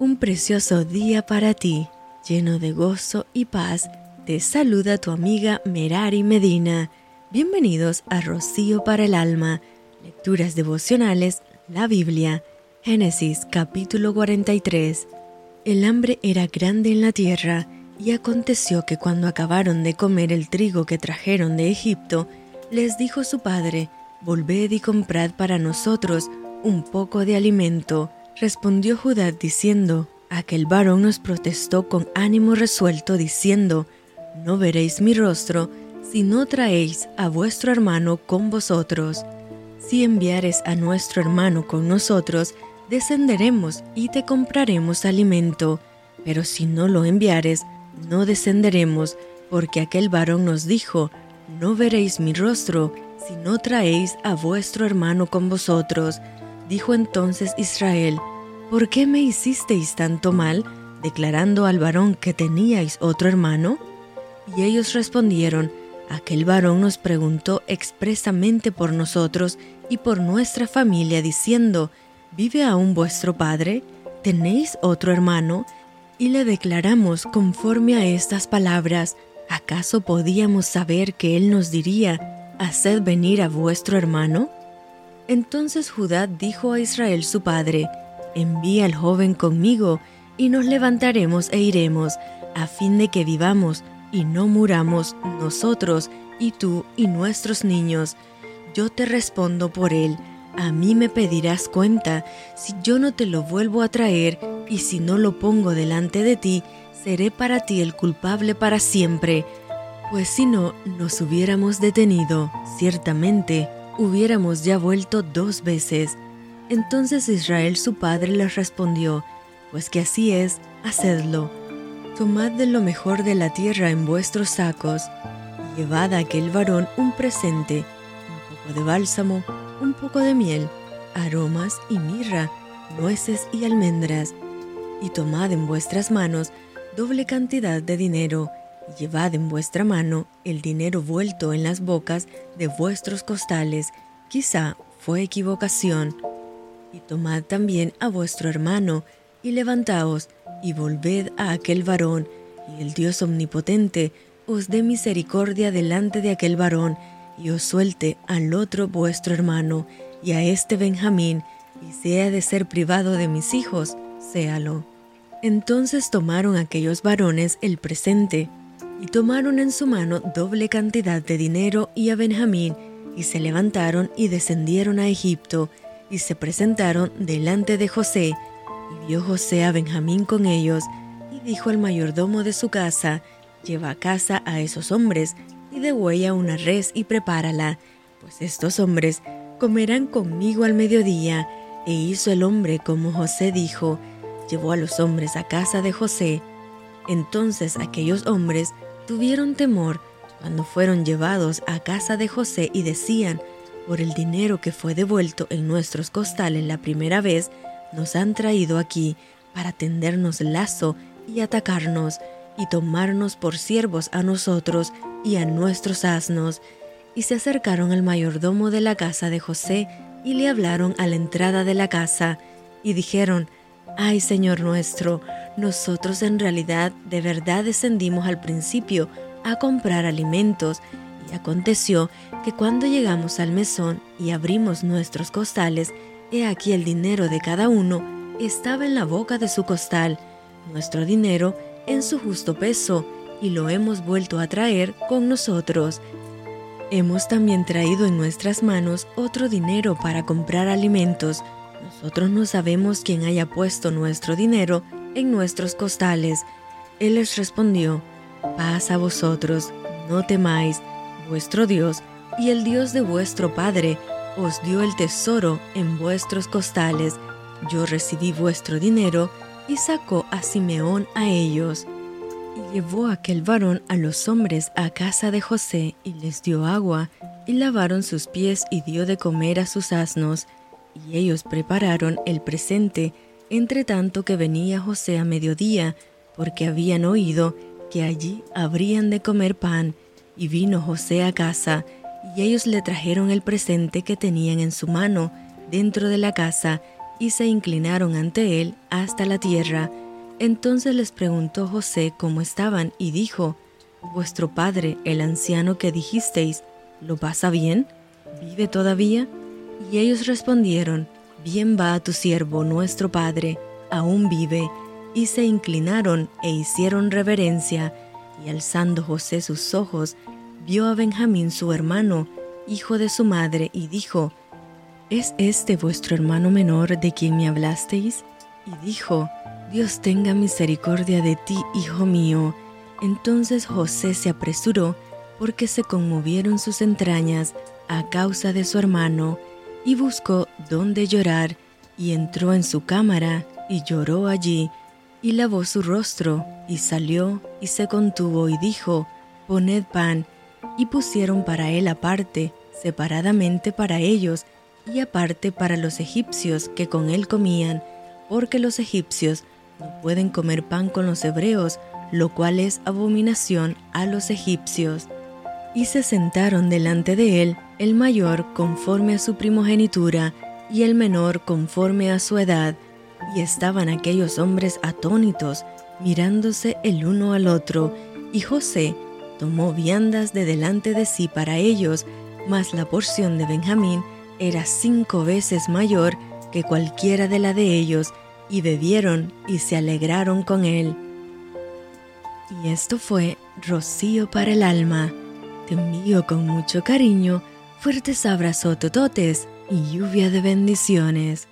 un precioso día para ti, lleno de gozo y paz. Te saluda tu amiga Merari Medina. Bienvenidos a Rocío para el Alma, Lecturas Devocionales, la Biblia. Génesis capítulo 43. El hambre era grande en la tierra, y aconteció que cuando acabaron de comer el trigo que trajeron de Egipto, les dijo su padre, Volved y comprad para nosotros un poco de alimento. Respondió Judá diciendo, Aquel varón nos protestó con ánimo resuelto, diciendo, No veréis mi rostro, si no traéis a vuestro hermano con vosotros. Si enviares a nuestro hermano con nosotros, descenderemos y te compraremos alimento. Pero si no lo enviares, no descenderemos, porque aquel varón nos dijo, No veréis mi rostro, si no traéis a vuestro hermano con vosotros. Dijo entonces Israel, ¿por qué me hicisteis tanto mal, declarando al varón que teníais otro hermano? Y ellos respondieron, aquel varón nos preguntó expresamente por nosotros y por nuestra familia, diciendo, ¿vive aún vuestro padre? ¿Tenéis otro hermano? Y le declaramos conforme a estas palabras, ¿acaso podíamos saber que él nos diría, haced venir a vuestro hermano? Entonces Judá dijo a Israel su padre, Envía al joven conmigo, y nos levantaremos e iremos, a fin de que vivamos y no muramos nosotros y tú y nuestros niños. Yo te respondo por él, a mí me pedirás cuenta, si yo no te lo vuelvo a traer, y si no lo pongo delante de ti, seré para ti el culpable para siempre. Pues si no, nos hubiéramos detenido, ciertamente hubiéramos ya vuelto dos veces. Entonces Israel su padre les respondió, Pues que así es, hacedlo. Tomad de lo mejor de la tierra en vuestros sacos, y llevad a aquel varón un presente, un poco de bálsamo, un poco de miel, aromas y mirra, nueces y almendras, y tomad en vuestras manos doble cantidad de dinero, Llevad en vuestra mano el dinero vuelto en las bocas de vuestros costales, quizá fue equivocación. Y tomad también a vuestro hermano, y levantaos, y volved a aquel varón, y el Dios omnipotente os dé misericordia delante de aquel varón, y os suelte al otro vuestro hermano, y a este Benjamín, y sea de ser privado de mis hijos, séalo. Entonces tomaron aquellos varones el presente, y tomaron en su mano doble cantidad de dinero y a Benjamín, y se levantaron y descendieron a Egipto, y se presentaron delante de José, y vio José a Benjamín con ellos, y dijo al mayordomo de su casa, lleva a casa a esos hombres, y degüella una res y prepárala, pues estos hombres comerán conmigo al mediodía. E hizo el hombre como José dijo, llevó a los hombres a casa de José. Entonces aquellos hombres tuvieron temor cuando fueron llevados a casa de José y decían, por el dinero que fue devuelto en nuestros costales la primera vez, nos han traído aquí para tendernos lazo y atacarnos y tomarnos por siervos a nosotros y a nuestros asnos. Y se acercaron al mayordomo de la casa de José y le hablaron a la entrada de la casa y dijeron, Ay Señor nuestro, nosotros en realidad de verdad descendimos al principio a comprar alimentos y aconteció que cuando llegamos al mesón y abrimos nuestros costales, he aquí el dinero de cada uno estaba en la boca de su costal, nuestro dinero en su justo peso, y lo hemos vuelto a traer con nosotros. Hemos también traído en nuestras manos otro dinero para comprar alimentos, nosotros no sabemos quién haya puesto nuestro dinero en nuestros costales. Él les respondió, paz a vosotros, no temáis, vuestro Dios y el Dios de vuestro Padre os dio el tesoro en vuestros costales. Yo recibí vuestro dinero y sacó a Simeón a ellos. Y llevó aquel varón a los hombres a casa de José y les dio agua, y lavaron sus pies y dio de comer a sus asnos y ellos prepararon el presente, entre tanto que venía José a mediodía, porque habían oído que allí habrían de comer pan, y vino José a casa, y ellos le trajeron el presente que tenían en su mano dentro de la casa, y se inclinaron ante él hasta la tierra. Entonces les preguntó José cómo estaban y dijo, Vuestro padre, el anciano que dijisteis, ¿lo pasa bien? ¿Vive todavía? Y ellos respondieron, Bien va a tu siervo nuestro padre, aún vive. Y se inclinaron e hicieron reverencia, y alzando José sus ojos, vio a Benjamín su hermano, hijo de su madre, y dijo, ¿Es este vuestro hermano menor de quien me hablasteis? Y dijo, Dios tenga misericordia de ti, hijo mío. Entonces José se apresuró, porque se conmovieron sus entrañas a causa de su hermano, y buscó dónde llorar, y entró en su cámara, y lloró allí, y lavó su rostro, y salió, y se contuvo, y dijo, Poned pan, y pusieron para él aparte, separadamente para ellos, y aparte para los egipcios que con él comían, porque los egipcios no pueden comer pan con los hebreos, lo cual es abominación a los egipcios. Y se sentaron delante de él el mayor conforme a su primogenitura y el menor conforme a su edad, y estaban aquellos hombres atónitos, mirándose el uno al otro, y José tomó viandas de delante de sí para ellos, mas la porción de Benjamín era cinco veces mayor que cualquiera de la de ellos, y bebieron y se alegraron con él. Y esto fue rocío para el alma. Te con mucho cariño, fuertes abrazos tototes y lluvia de bendiciones.